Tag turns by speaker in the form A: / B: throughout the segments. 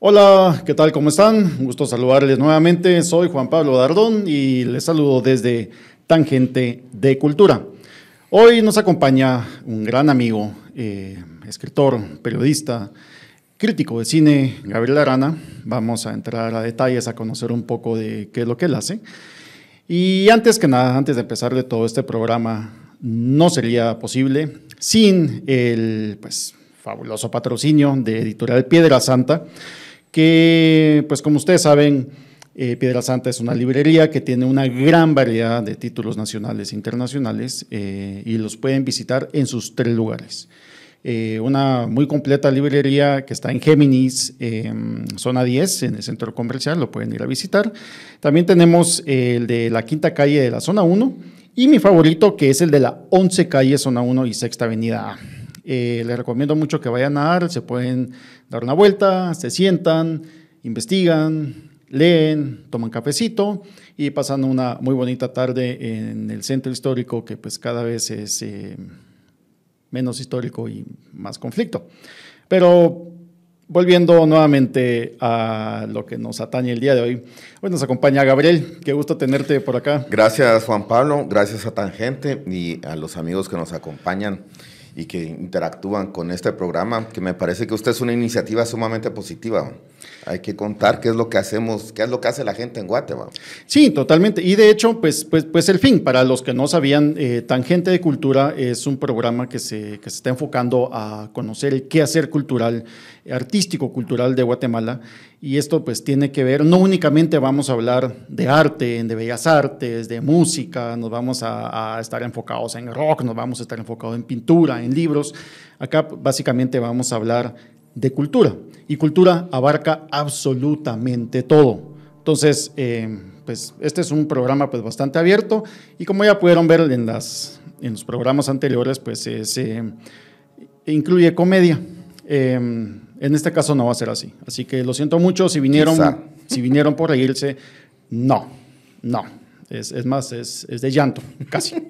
A: Hola, ¿qué tal? ¿Cómo están? Un gusto saludarles nuevamente. Soy Juan Pablo Dardón y les saludo desde Tangente de Cultura. Hoy nos acompaña un gran amigo, eh, escritor, periodista, crítico de cine, Gabriel Arana. Vamos a entrar a detalles, a conocer un poco de qué es lo que él hace. Y antes que nada, antes de empezar de todo este programa, no sería posible sin el pues, fabuloso patrocinio de Editorial Piedra Santa que, pues como ustedes saben, eh, Piedra Santa es una librería que tiene una gran variedad de títulos nacionales e internacionales eh, y los pueden visitar en sus tres lugares. Eh, una muy completa librería que está en Géminis, zona 10, en el centro comercial, lo pueden ir a visitar. También tenemos el de la quinta calle de la zona 1 y mi favorito que es el de la 11 calle, zona 1 y sexta avenida A. les recomiendo mucho que vayan a dar, se pueden dar una vuelta, se sientan, investigan, leen, toman cafecito y pasan una muy bonita tarde en el centro histórico que pues cada vez es eh, menos histórico y más conflicto. Pero volviendo nuevamente a lo que nos atañe el día de hoy, hoy nos acompaña Gabriel, qué gusto tenerte por acá.
B: Gracias Juan Pablo, gracias a Tangente y a los amigos que nos acompañan y que interactúan con este programa, que me parece que usted es una iniciativa sumamente positiva. Hay que contar qué es lo que hacemos, qué es lo que hace la gente en Guatemala.
A: Sí, totalmente. Y de hecho, pues, pues, pues el fin, para los que no sabían, eh, Tangente de Cultura es un programa que se, que se está enfocando a conocer el quehacer cultural, artístico cultural de Guatemala y esto pues tiene que ver, no únicamente vamos a hablar de arte, de bellas artes, de música, nos vamos a, estar enfocados en rock, nos vamos a estar enfocados en pintura, en libros. Acá básicamente vamos a hablar de cultura y cultura abarca absolutamente todo. Entonces, eh, pues este es un programa pues bastante abierto y como ya pudieron ver en, las, en los programas anteriores, pues se incluye comedia. Eh, en este caso no va a ser así. Así que lo siento mucho si vinieron, si vinieron por reírse. No, no. Es, más, es, de llanto, casi.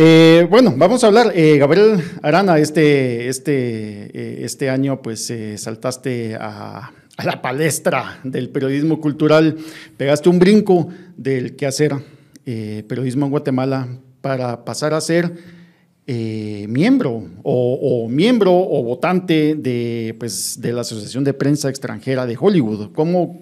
A: Eh, bueno, vamos a hablar. Eh, Gabriel Arana, este, este, eh, este año pues saltaste a, a, la palestra del periodismo cultural, pegaste un brinco del quehacer periodismo en Guatemala para pasar a ser eh, miembro o, miembro o votante de, pues, de la Asociación de Prensa Extranjera de Hollywood. ¿Cómo,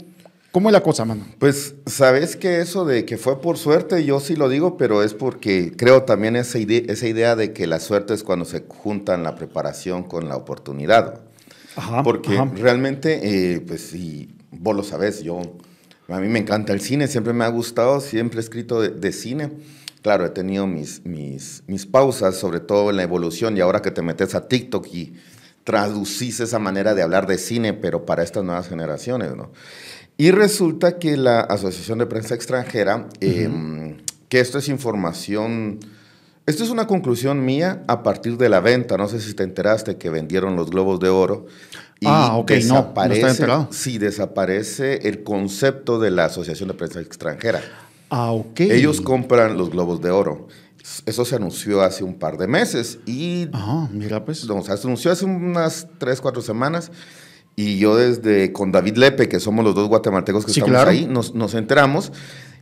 A: cómo es la cosa, mano?
B: Pues sabes que eso de que fue por suerte, yo sí lo digo, pero es porque creo también esa idea, esa idea de que la suerte es cuando se juntan la preparación con la oportunidad. porque realmente, eh, pues si vos lo sabes, yo, a mí me encanta el cine, siempre me ha gustado, siempre he escrito de cine claro, he tenido mis, mis, mis pausas, sobre todo en la evolución, y ahora que te metes a TikTok y traducís esa manera de hablar de cine, pero para estas nuevas generaciones, ¿no? Y resulta que la Asociación de Prensa Extranjera, em, que esto es información, esto es una conclusión mía a partir de la venta, no sé si te enteraste que vendieron los globos de oro.
A: Y ah, ok, desaparece, no, no
B: Sí, desaparece el concepto de la Asociación de Prensa Extranjera.
A: Ah, ok.
B: Ellos compran los globos de oro. Eso se anunció hace un par de meses y...
A: Ah, mira pues.
B: se anunció hace unas tres, cuatro semanas y yo desde con David Lepe, que somos los dos guatemaltecos que estamos ahí, nos, nos, enteramos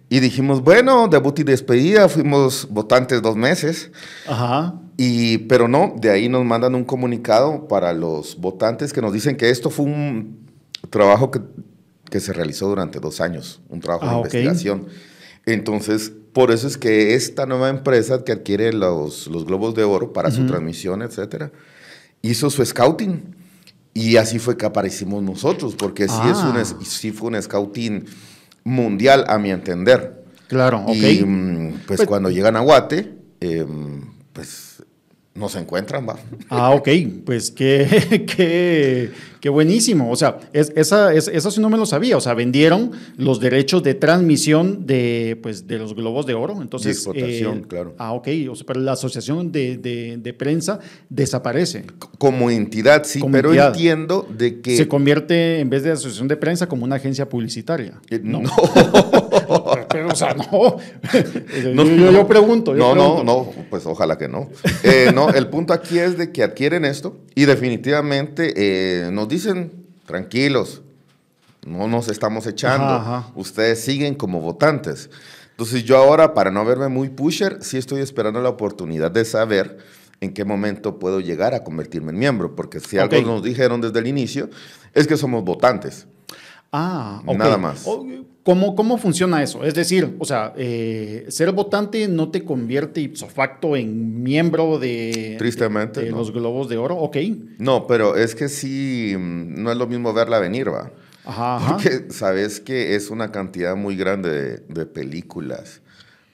B: y dijimos, bueno, debut y despedida, fuimos votantes dos meses.
A: Ajá.
B: Y, pero no, de ahí nos mandan un comunicado para los votantes que nos dicen que esto fue un trabajo que, que se realizó durante dos años, un trabajo de ah, investigación. Entonces, por eso es que esta nueva empresa que adquiere los, los globos de oro para su transmisión, etcétera, hizo su scouting. Y así fue que aparecimos nosotros, porque sí, es un, ah. sí fue un scouting mundial, a mi entender.
A: Claro, ok.
B: Y mm, pues, pues, cuando llegan a Guate, em, pues no se encuentran, va.
A: Ah, ok, pues qué, qué, qué buenísimo. O sea, es, esa, es, eso sí no me lo sabía. O sea, vendieron los derechos de transmisión de, pues, de los globos de oro. Entonces,
B: eh, claro.
A: Ah, ok. O sea, pero la asociación de, de, prensa desaparece.
B: Como entidad, sí, pero entiendo de que...
A: Se convierte, en vez de asociación de prensa, como una agencia publicitaria.
B: Eh, no.
A: pero, o sea, no. yo, yo, pregunto.
B: no, no, no. pues ojalá que no. Eh, no, el punto aquí es de que adquieren esto y definitivamente eh, nos dicen, tranquilos, no nos estamos echando, ustedes siguen como votantes. Entonces yo ahora, para no verme muy pusher, sí estoy esperando la oportunidad de saber en qué momento puedo llegar a convertirme en miembro, porque si algo nos dijeron desde el inicio, es que somos votantes.
A: Ah, Nada más. ¿Cómo, ¿Cómo funciona eso? Es decir, o sea, eh, ser votante no te convierte ipso facto en miembro de,
B: Tristemente,
A: los Globos de Oro, ok.
B: No, pero es que sí, mm, no es lo mismo verla venir, va. Ajá, Porque sabes que es una cantidad muy grande de, películas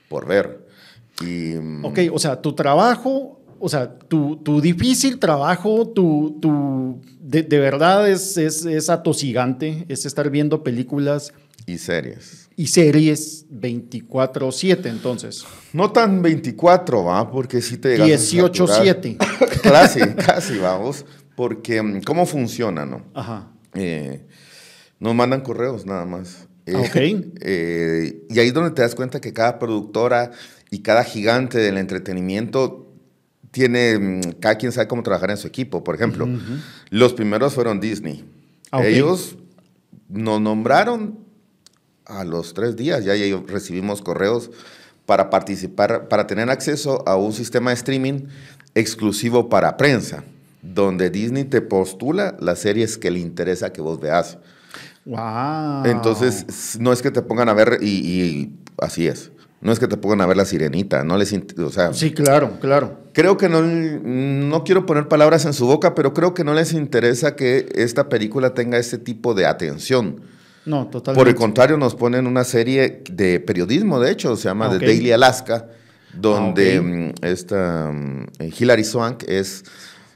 B: por ver. Y,
A: mm, ok, o sea, tu trabajo o sea, tu, tu difícil trabajo, tu, tu de, de, verdad es, es, es, atosigante, es estar viendo películas.
B: Y series.
A: Y series 24-7, entonces.
B: No tan 24, ¿va? Porque si te
A: 18-7.
B: casi, casi, vamos. Porque, mm, ¿cómo funciona, no? Ajá. Eh, nos mandan correos nada más.
A: Ah, ok.
B: Eh, y ahí es donde te das cuenta que cada productora y cada gigante del entretenimiento tiene, mm, cada quien sabe cómo trabajar en su equipo. Por ejemplo, los primeros fueron Disney. Ah, ellos nos nombraron a los tres días, ya, recibimos correos para participar, para tener acceso a un sistema de streaming exclusivo para prensa, donde Disney te postula las series que le interesa que vos veas.
A: Wow.
B: Entonces, no es que te pongan a ver y así es. No es que te pongan a ver la sirenita, no les, o sea,
A: Sí, claro, claro.
B: Creo que no, no quiero poner palabras en su boca, pero creo que no les interesa que esta película tenga ese tipo de atención.
A: No, totalmente.
B: Por el contrario, nos ponen una serie de periodismo, de hecho, se llama The Daily Alaska, donde ah, mm, esta mm, Hilary Swank es,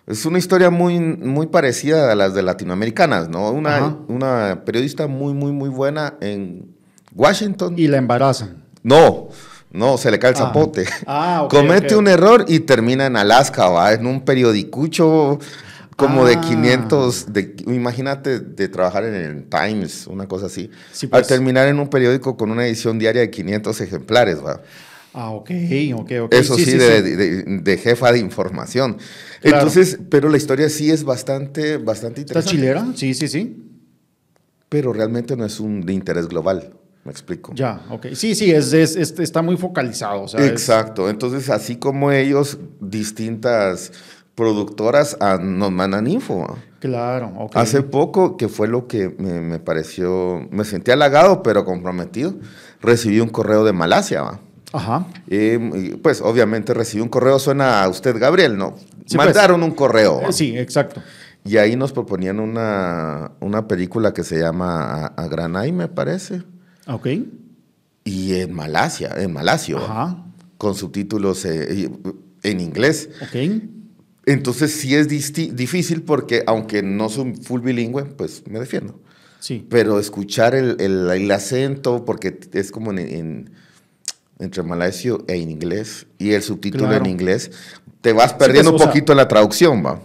B: es una historia muy, muy parecida a las de latinoamericanas, ¿no? Una, una periodista muy, muy, muy buena en Washington.
A: Y la embarazan.
B: No, no, se le cae el ah. zapote. Ah, Comete un error y termina en Alaska, ¿va? en un periodicucho como de 500, ah. de, imagínate de trabajar en el Times, una cosa así. Al pues. terminar en un periódico con una edición diaria de 500 ejemplares, ¿va?
A: Ah, ok, ok, ok.
B: Eso sí, de, jefa de información. Entonces, pero la historia sí es bastante, bastante interesante.
A: ¿Está chilera? Sí, sí, sí.
B: Pero realmente no es un de interés global. ¿Me explico?
A: Ya, ok. Sí, sí, es, está muy focalizado.
B: Exacto. Entonces, así como ellos, distintas productoras ah, nos mandan info.
A: Claro, ok.
B: Hace poco, que fue lo que me, pareció, me sentí halagado, pero comprometido, recibí un correo de Malasia. ¿va?
A: Ajá.
B: pues obviamente recibí un correo, suena a usted, Gabriel, ¿no? Pues. Mandaron un correo.
A: Eh, sí, exacto.
B: Y ahí nos proponían una, una película que se llama Agranay, me parece.
A: Ok.
B: Y en Malasia, en Malasio, con subtítulos eh, en inglés.
A: Ok.
B: Entonces sí es difícil porque aunque no soy full bilingüe, pues me defiendo.
A: Sí.
B: Pero escuchar el, el, acento, porque es como en, entre malasio e inglés, y el subtítulo en inglés, te vas perdiendo pues, un poquito la traducción, ¿va?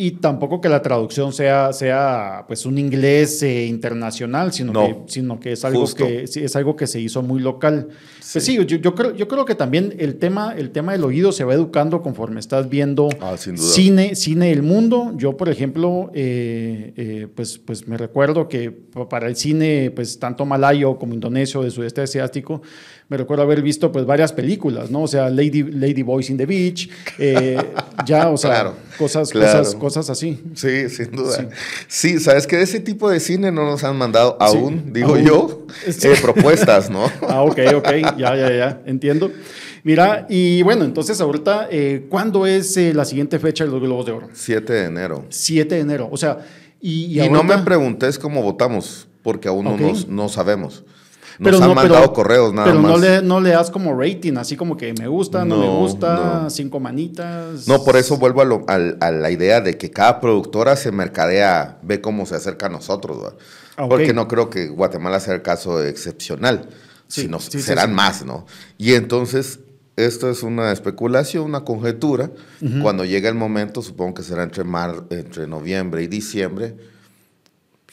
A: Y tampoco que la traducción sea, sea pues un inglés eh, internacional, sino, que, sino que es algo que es algo que se hizo muy local. Pues sí, yo, yo, creo, yo creo que también el tema, el tema del oído se va educando conforme estás viendo
B: ah,
A: cine, cine del mundo. Yo, por ejemplo, eh, eh, pues, pues me recuerdo que para el cine, pues tanto malayo como indonesio, de sudeste asiático, me recuerdo haber visto pues varias películas, ¿no? O sea, Lady, Lady Boys in the Beach, eh, ya, o sea, cosas, cosas, cosas así.
B: Sí, sin duda. Sí. sabes que de ese tipo de cine no nos han mandado aún, digo yo, eh, propuestas, ¿no?
A: ah, ok, ok, ya, ya, ya, entiendo. Mira, y bueno, entonces ahorita, eh, ¿cuándo es la siguiente fecha de los Globos de Oro?
B: 7 de enero.
A: 7 de enero, o sea, y...
B: Y, no me preguntes cómo votamos, porque aún no, no sabemos. Nos pero han mandado correos nada
A: pero
B: más.
A: no le, no le das como rating, así como que me gusta, no, me gusta, cinco manitas.
B: No, por eso vuelvo a, a, la idea de que cada productora se mercadea, ve cómo se acerca a nosotros. Ah, Porque no creo que Guatemala sea el caso excepcional, sino serán más, ¿no? Y entonces esto es una especulación, una conjetura. Cuando llegue el momento, supongo que será entre, mar, entre noviembre y diciembre,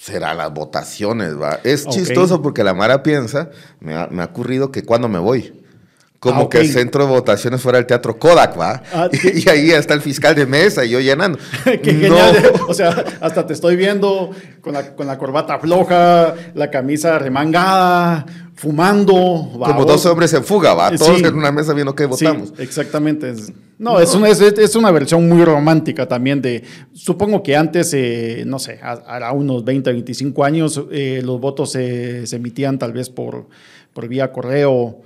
B: será las votaciones, ¿va? Es chistoso porque la Mara piensa, me ha, me ha ocurrido que cuando me voy, como
A: Ah,
B: que el centro de votaciones fuera el teatro Kodak, ¿va?
A: Ah,
B: y, y ahí está el fiscal de mesa y yo llenando.
A: Qué
B: No.
A: genial. O sea, hasta te estoy viendo con la, con la corbata floja, la camisa remangada, fumando.
B: Como dos hombres en fuga, ¿va? Todos
A: Sí.
B: en una mesa viendo qué
A: Sí,
B: votamos.
A: exactamente. No, Es, una, es, es una versión muy romántica también de, supongo que antes, eh, no sé, a- hará unos 20, 25 años, eh, los votos se, se emitían tal vez por, por vía correo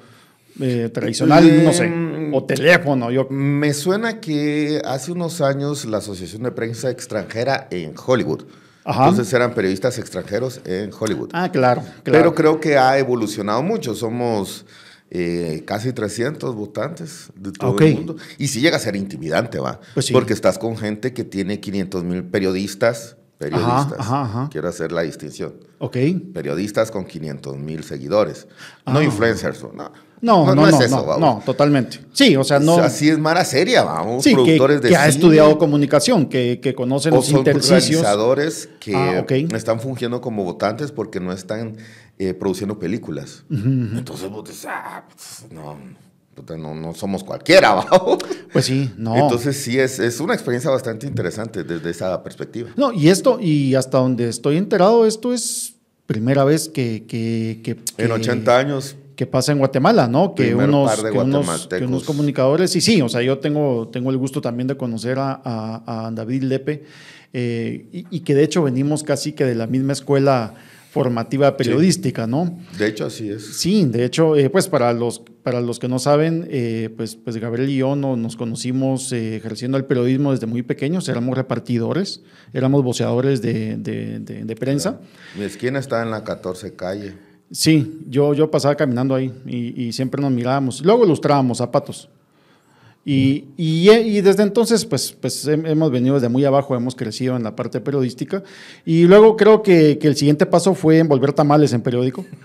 A: eh, tradicional, no sé,
B: Mm.
A: o teléfono. Yo,
B: Me suena que hace unos años la Asociación de Prensa Extranjera en Hollywood.
A: Ajá.
B: Entonces eran periodistas extranjeros en Hollywood.
A: ah, claro, claro.
B: Pero creo que ha evolucionado mucho. Somos eh, casi 300 votantes de todo el mundo. Y sí llega a ser intimidante, ¿va?
A: Pues sí.
B: Porque estás con gente que tiene 500 mil periodistas. Periodistas.
A: ajá, ajá.
B: Quiero hacer la distinción.
A: Ok.
B: Periodistas con 500 mil seguidores.
A: Ah.
B: No influencers. No,
A: No, no, no,
B: es
A: no,
B: eso,
A: no,
B: vamos.
A: no, totalmente. Sí, o sea, no.
B: Así es Mara seria, vamos.
A: sí, que,
B: productores de
A: que ha estudiado comunicación, que, que conocen
B: O
A: los
B: son realizadores que
A: Ah,
B: están fungiendo como votantes porque no están eh, produciendo películas. Entonces vos dices, ah, pues, no, no, no somos cualquiera, ¿va?
A: Pues sí, no.
B: Entonces sí, es, es una experiencia bastante interesante desde esa perspectiva.
A: No, y esto, y hasta donde estoy enterado, esto es primera vez que, que, que,
B: En
A: que-
B: 80 años,
A: que pasa en Guatemala, ¿no? Que unos,
B: par de
A: que, unos,
B: guatemaltecos.
A: que unos comunicadores, y sí, o sea, yo tengo, tengo el gusto también de conocer a, a- a David Lepe, eh, y, y que de hecho venimos casi que de la misma escuela formativa periodística, ¿no?
B: de hecho así es.
A: Sí, de hecho, eh, pues para los, para los que no saben, eh, pues, pues Gabriel y yo no- nos conocimos ejerciendo el periodismo desde muy pequeños, éramos repartidores, éramos voceadores de, de- de- de prensa.
B: Mi esquina está en la 14 calle.
A: Sí, yo, yo pasaba caminando ahí y, y siempre nos mirábamos. Luego ilustrábamos zapatos. Y, y, y desde entonces, pues, pues hem- hemos venido desde muy abajo, hemos crecido en la parte periodística. Y luego creo que, que el siguiente paso fue envolver tamales en periódico.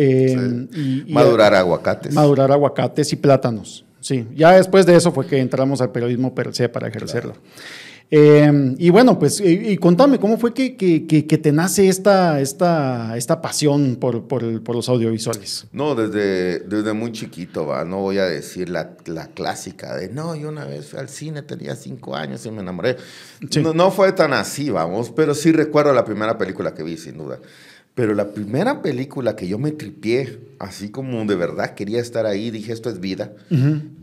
A: Eh, y- y-
B: Madurar aguacates.
A: Madurar aguacates y plátanos. Sí, ya después de eso fue que entramos al periodismo per se para ejercerlo. Eh, y bueno, pues, y, y contame, ¿cómo fue que, que- que- que te nace esta, esta, esta pasión por, por, por los audiovisuales?
B: No, desde, desde muy chiquito, va. No voy a decir la, la clásica de, no, yo una vez fui al cine, tenía cinco años y me enamoré.
A: Sí.
B: No, no fue tan así, vamos, pero sí recuerdo la primera película que vi, sin duda. Pero la primera película que yo me tripié, así como de verdad quería estar ahí, dije, esto es vida,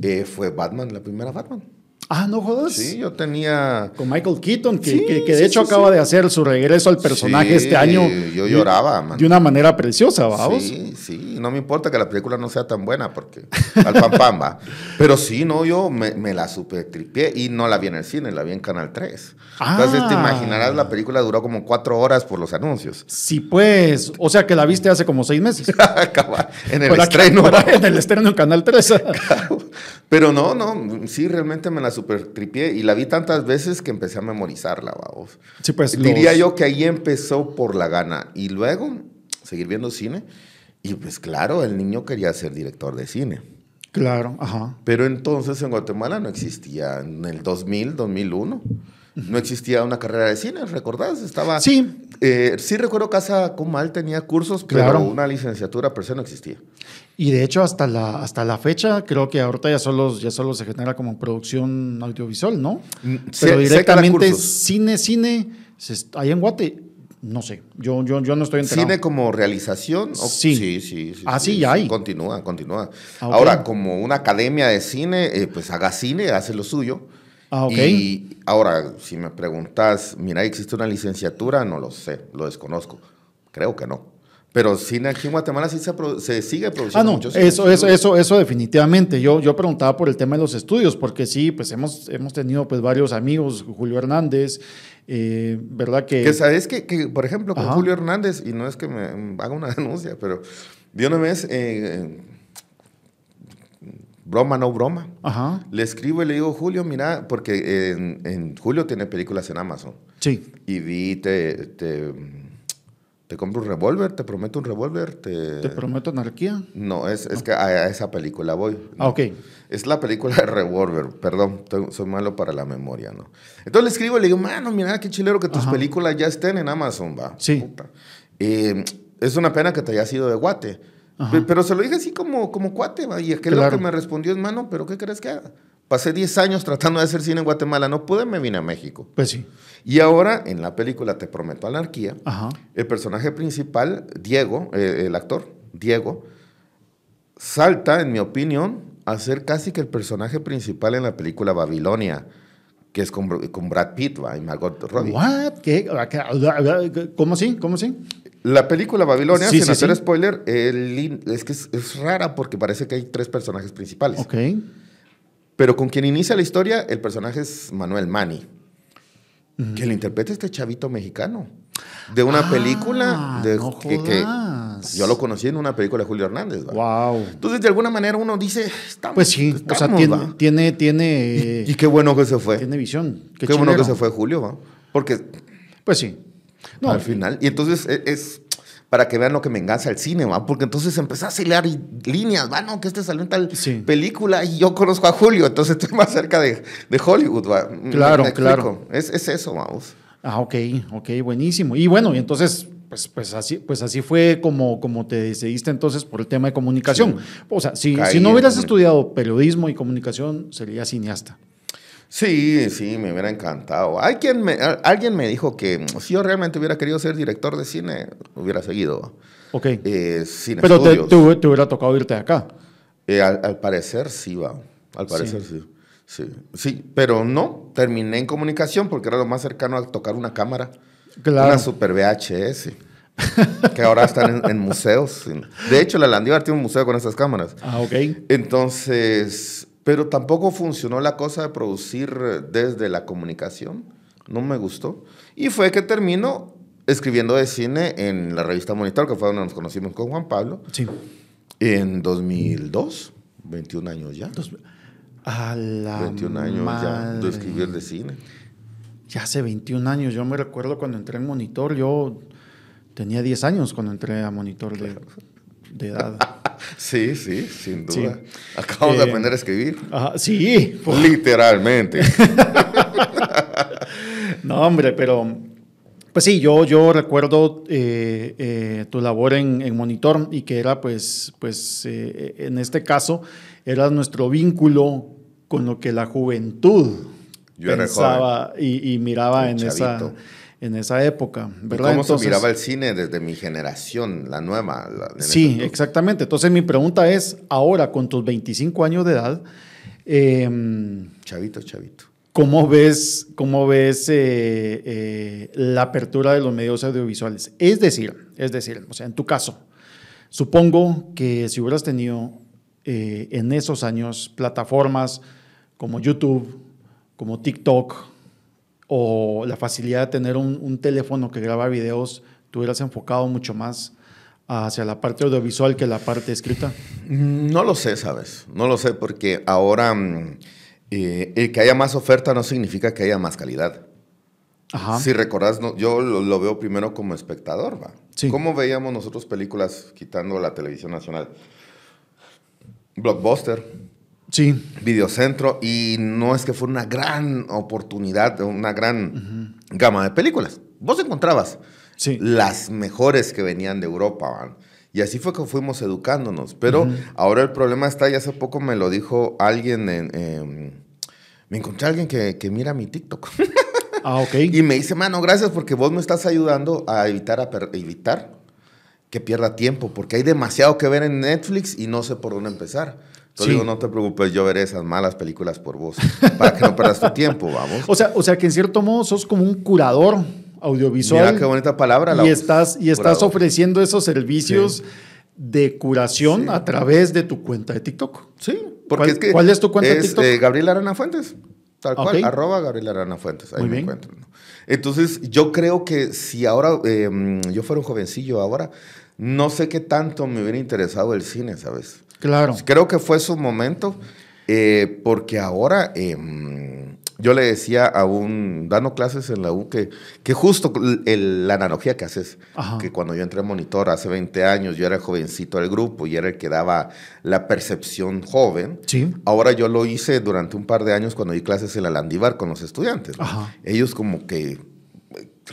B: eh, fue Batman, la primera Batman.
A: Ah, no jodas.
B: Sí, yo tenía...
A: Con Michael Keaton, que,
B: Sí,
A: que- que de
B: sí,
A: hecho
B: sí,
A: acaba de hacer su regreso al personaje este año.
B: yo lloraba, man.
A: De una manera preciosa, vamos.
B: Sí, sí, no me importa que la película no sea tan buena porque al pam pam va. Pero sí, no, yo me, me la super tripié y no la vi en el cine, la vi en Canal 3. Entonces te
A: Ah.
B: imaginarás, la película duró como cuatro horas por los anuncios.
A: Sí, pues, o sea que la viste hace como seis meses.
B: Acaba en el
A: aquí-
B: estreno.
A: ahí, en el estreno en Canal 3.
B: Pero no, no, sí, realmente me la super tripié y la vi tantas veces que empecé a memorizarla, vamos.
A: Sí, pues,
B: Diría
A: los-
B: yo que ahí empezó por la gana y luego seguir viendo cine. Y pues claro, el niño quería ser director de cine.
A: Claro, ajá.
B: Pero entonces en Guatemala no existía, en el 2000, 2001, no existía una carrera de cine, ¿recordás? Estaba,
A: Sí.
B: eh, sí recuerdo Casa Comal tenía cursos,
A: Claro.
B: pero una licenciatura per se no existía.
A: Y de hecho, hasta la, hasta la fecha, creo que ahorita ya solo, ya solo se genera como producción audiovisual, ¿no?
B: Mm,
A: Pero directamente cine, cine, ahí en Guate, no sé, yo, yo, yo no estoy enterado.
B: ¿Cine como realización? o-
A: Sí.
B: Sí, sí. sí
A: Ah, sí, ya hay.
B: Continúa, continúa.
A: Ah.
B: Ahora, como una academia de cine, eh, pues haga cine, hace lo suyo.
A: Ah, ok.
B: Y ahora, si me preguntas, mira, ¿existe una licenciatura? No lo sé, lo desconozco. Creo que no. Pero cine aquí en Guatemala sí se, se sigue
A: Ah,
B: produciendo
A: no,
B: mucho cine,
A: eso, eso, eso, eso definitivamente. Yo, yo preguntaba por el tema de los estudios, porque sí, pues hemos, hemos tenido pues varios amigos, Julio Hernández, eh, ¿verdad? Que,
B: Que sabes que, que, por ejemplo, con
A: Ajá.
B: Julio Hernández, y no es que me haga una denuncia, pero de una vez, eh, broma no broma,
A: Ajá,
B: le escribo y le digo, Julio, mira, porque en, en Julio tiene películas en Amazon.
A: sí.
B: Y vi, te, te, te compro un revólver, te prometo un revólver. Te,
A: Te prometo anarquía.
B: No, es, es que a, a esa película voy.
A: Ah, ok.
B: Es la película de Revolver, perdón, soy malo para la memoria, ¿no? Entonces le escribo y le digo, mano, mira qué chilero que tus
A: Ajá.
B: películas ya estén en Amazon, va.
A: Sí.
B: Puta. Eh, es una pena que te hayas ido de Guate. Pero se lo dije así como, como cuate, ¿va? y aquel lo que me respondió es, mano, ¿pero qué crees que haga? Pasé 10 años tratando de hacer cine en Guatemala, no pude, me vine a México.
A: Pues sí.
B: Y ahora, en la película Te Prometo Anarquía, el personaje principal, Diego, eh, el actor, Diego, salta, en mi opinión, a ser casi que el personaje principal en la película Babilonia, que es con, con Brad Pitt y Margot Robbie.
A: ¿What? ¿Qué? ¿Cómo sí? ¿Cómo sí?
B: La película Babilonia, sin hacer spoiler, es que es, es, rara porque parece que hay tres personajes principales.
A: Ok.
B: Pero con quien inicia la historia, el personaje es Manuel Mani, que le interpreta este chavito mexicano. De una ah, película de, que, yo lo conocí en una película de Julio Hernández.
A: Wow.
B: Entonces, de alguna manera uno dice,
A: Pues sí, o sea, tiene, tiene,
B: y, qué bueno que se fue.
A: Tiene visión.
B: Qué, bueno que se fue Julio, ¿va? Porque...
A: Pues sí.
B: No, al final. Y entonces e, es, para que vean lo que me engancha el cine, ¿va? Porque entonces empecé a acelerar líneas, ¿va? No, que este salió en tal película y yo conozco a Julio, entonces estoy más cerca de, de Hollywood, ¿va?
A: Claro, claro.
B: Es, es, eso, vamos.
A: Ah, ok, ok, buenísimo. Y bueno, y entonces, pues, pues, así, pues así fue como, como te decidiste entonces por el tema de comunicación. O sea, si, si no hubieras estudiado periodismo y comunicación, serías cineasta.
B: Sí, sí, me hubiera encantado. Hay quien me, alguien me dijo que si yo realmente hubiera querido ser director de cine, hubiera seguido.
A: Ok.
B: Eh, cine
A: Pero te, te, hubiera tocado irte de acá.
B: Eh, al, parecer sí, va. Al parecer sí. sí. Sí, pero no. Terminé en comunicación porque era lo más cercano a tocar una cámara. Claro. Una super VHS. que ahora están en, museos. De hecho, la Landívar tiene un museo con esas cámaras.
A: Ah, ok.
B: Entonces, pero tampoco funcionó la cosa de producir desde la comunicación. No me gustó. Y fue que termino escribiendo de cine en la revista Monitor, que fue donde nos conocimos con Juan Pablo.
A: Sí.
B: En 2002, 21 años ya.
A: a la
B: 21 años ya de escribir de cine.
A: Ya hace 21 años. Yo me recuerdo cuando entré en Monitor, yo tenía 10 años cuando entré a Monitor de, de edad.
B: Sí, sí, sin duda. Acabamos de eh, aprender a escribir.
A: sí.
B: Literalmente.
A: no, hombre, pero pues sí, yo, yo recuerdo eh, eh, tu labor en, Monitor y que era, pues, pues en este caso, era nuestro vínculo con lo que la juventud pensaba y, miraba en esa en esa época. ¿verdad?
B: ¿Cómo se miraba el cine desde mi generación, la nueva?
A: sí, exactamente. Entonces mi pregunta es, ahora con tus 25 años de edad...
B: Em, chavito, chavito.
A: ¿Cómo ves, cómo ves eh, eh, la apertura de los medios audiovisuales? Es decir, es decir, o sea, en tu caso, supongo que si hubieras tenido eh, en esos años plataformas como YouTube, como TikTok, o la facilidad de tener un, teléfono que graba videos, tú hubieras enfocado mucho más hacia la parte audiovisual que la parte escrita?
B: Mm, no lo sé, ¿sabes? No lo sé porque ahora mm, eh, el que haya más oferta no significa que haya más calidad. Ajá. Si recordás, yo lo, veo primero como espectador, ¿va? ¿Cómo veíamos nosotros películas quitando la televisión nacional? Blockbuster,
A: Sí.
B: Videocentro, y no es que fue una gran oportunidad, una gran gama de películas. Vos encontrabas las mejores que venían de Europa, Y así fue que fuimos educándonos. Pero ahora el problema está, y hace poco me lo dijo alguien, en, me encontré a alguien que, que mira mi TikTok.
A: Ah, ok.
B: y me dice, mano, gracias porque vos me estás ayudando a evitar, a evitar que pierda tiempo, porque hay demasiado que ver en Netflix y no sé por dónde empezar. Entonces digo, no te preocupes, yo veré esas malas películas por vos, para que no pierdas tu tiempo, vamos.
A: O sea, o sea, que en cierto modo sos como un curador audiovisual.
B: Mira qué bonita palabra.
A: La y estás, y estás ofreciendo esos servicios de curación a través de tu cuenta de TikTok.
B: Sí,
A: porque ¿Cuál, es que ¿Cuál es tu cuenta de TikTok?
B: Eh, Gabriel Arana Fuentes. Tal cual, arroba Gabriel Arana Fuentes. Ahí me encuentro. Entonces, yo creo que si ahora em, yo fuera un jovencillo ahora, no sé qué tanto me hubiera interesado el cine, ¿sabes?
A: Claro.
B: Creo que fue su momento, eh, porque ahora em, yo le decía a un, dando clases en la U, que, que justo la analogía que haces, que cuando yo entré a monitor hace 20 años, yo era jovencito del grupo y era el que daba la percepción joven.
A: Sí.
B: Ahora yo lo hice durante un par de años cuando di clases en la Landívar con los estudiantes. Ellos como que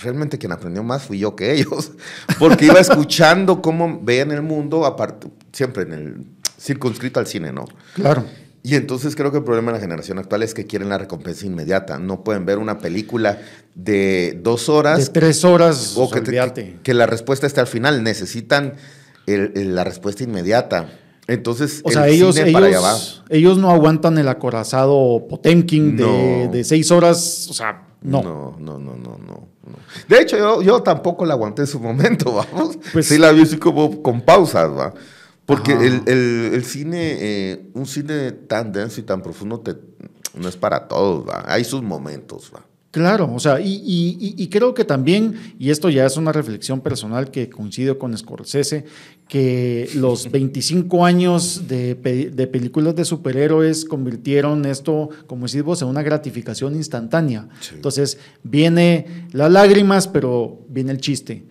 B: realmente quien aprendió más fui yo que ellos, porque iba escuchando cómo veían el mundo, aparte, siempre en el circunscrito al cine, ¿no?
A: Claro.
B: Y entonces creo que el problema de la generación actual es que quieren la recompensa inmediata. No pueden ver una película de dos horas.
A: De tres horas.
B: O que, que, la respuesta esté al final. Necesitan la respuesta inmediata. Entonces,
A: o sea, ellos, ellos, ellos, no aguantan el acorazado Potemkin de, seis horas. O sea, no.
B: No, no, no, no, no. De hecho, yo, yo tampoco la aguanté en su momento, vamos. Pues, sí la vi así como con pausas, va. Porque el, cine, eh, un cine tan denso y tan profundo te, no es para todos, ¿va? hay sus momentos. ¿va?
A: Claro, o sea, y, creo que también, y esto ya es una reflexión personal que coincido con Scorsese, que los 25 años de, películas de superhéroes convirtieron esto, como decís vos, en una gratificación instantánea. Entonces, viene las lágrimas, pero viene el chiste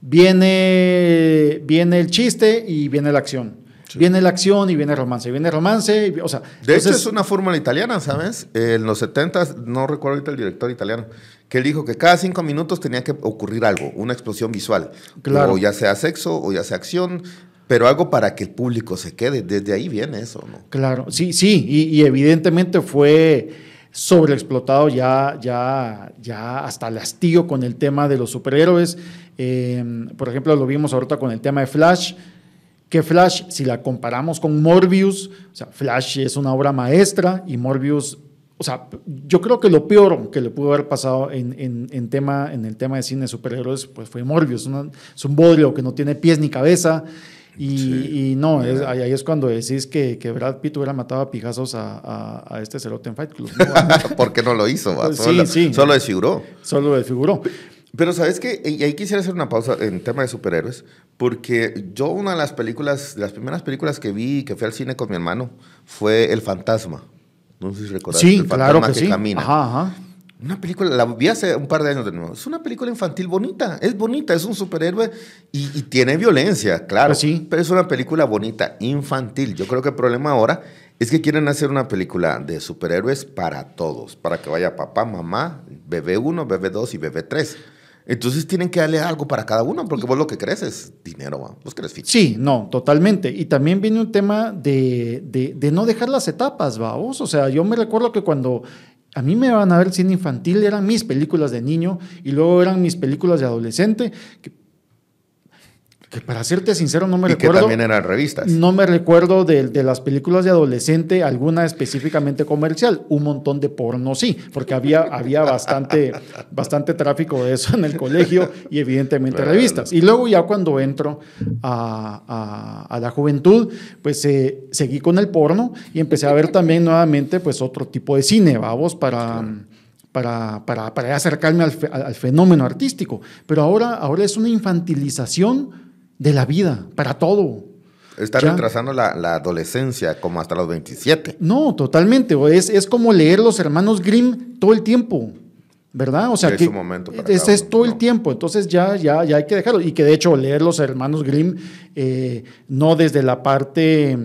A: viene, viene el chiste y viene la acción. Viene la acción y viene el romance, viene el romance, o sea...
B: De hecho es una fórmula italiana, ¿sabes? En los 70, no recuerdo ahorita el director italiano, que él dijo que cada cinco minutos tenía que ocurrir algo, una explosión visual. Claro. O ya sea sexo, o ya sea acción, pero algo para que el público se quede. Desde ahí viene eso, ¿no?
A: Claro, sí, sí, y, evidentemente fue sobreexplotado ya, ya, ya hasta el hastío con el tema de los superhéroes. Em, por ejemplo, lo vimos ahorita con el tema de Flash, que Flash, si la comparamos con Morbius, o sea, Flash es una obra maestra y Morbius, o sea, yo creo que lo peor que le pudo haber pasado en, en, tema, en el tema de cine de superhéroes, pues fue Morbius, es un bodrio que no tiene pies ni cabeza. Y, no, ahí es cuando decís que, que, Brad Pitt hubiera matado a pijazos a, a, este cerote en Fight Club.
B: porque no lo hizo, solo, sí, sí. solo desfiguró.
A: Solo desfiguró.
B: Pero sabes que, y ahí quisiera hacer una pausa en tema de superhéroes, porque yo una de las películas, de las primeras películas que vi, que fui al cine con mi hermano, fue El Fantasma. No sé si recuerdas.
A: Sí, claro que, sí. Camina. Ajá, ajá.
B: Una película, la vi hace un par de años de nuevo. Es una película infantil bonita, es bonita, es un superhéroe y, tiene violencia, claro. Pues sí. Pero es una película bonita, infantil. Yo creo que el problema ahora es que quieren hacer una película de superhéroes para todos, para que vaya papá, mamá, bebé 1, bebé 2 y bebé 3. Entonces tienen que darle algo para cada uno, porque vos lo que crees es dinero, vos crees ficha.
A: Sí, no, totalmente. Y también viene un tema de, de, no dejar las etapas, vamos. O sea, yo me recuerdo que cuando a mí me van a ver cine infantil, eran mis películas de niño y luego eran mis películas de adolescente, que que para serte sincero no me y recuerdo.
B: que también eran revistas.
A: No me recuerdo de, de, las películas de adolescente, alguna específicamente comercial. Un montón de porno sí, porque había, había bastante, bastante tráfico de eso en el colegio y evidentemente revistas. Y luego ya cuando entro a, a, a la juventud, pues eh, seguí con el porno y empecé a ver también nuevamente pues otro tipo de cine, vamos, para... Para, para, para, acercarme al, al, fenómeno artístico. Pero ahora, ahora es una infantilización de la vida, para todo.
B: Está retrasando la, adolescencia como hasta los 27.
A: No, totalmente. Es, es como leer los hermanos Grimm todo el tiempo. ¿Verdad? O sea, que momento ese es todo el tiempo, entonces ya, ya, ya hay que dejarlo. Y que de hecho leer los hermanos Grimm eh, no desde la parte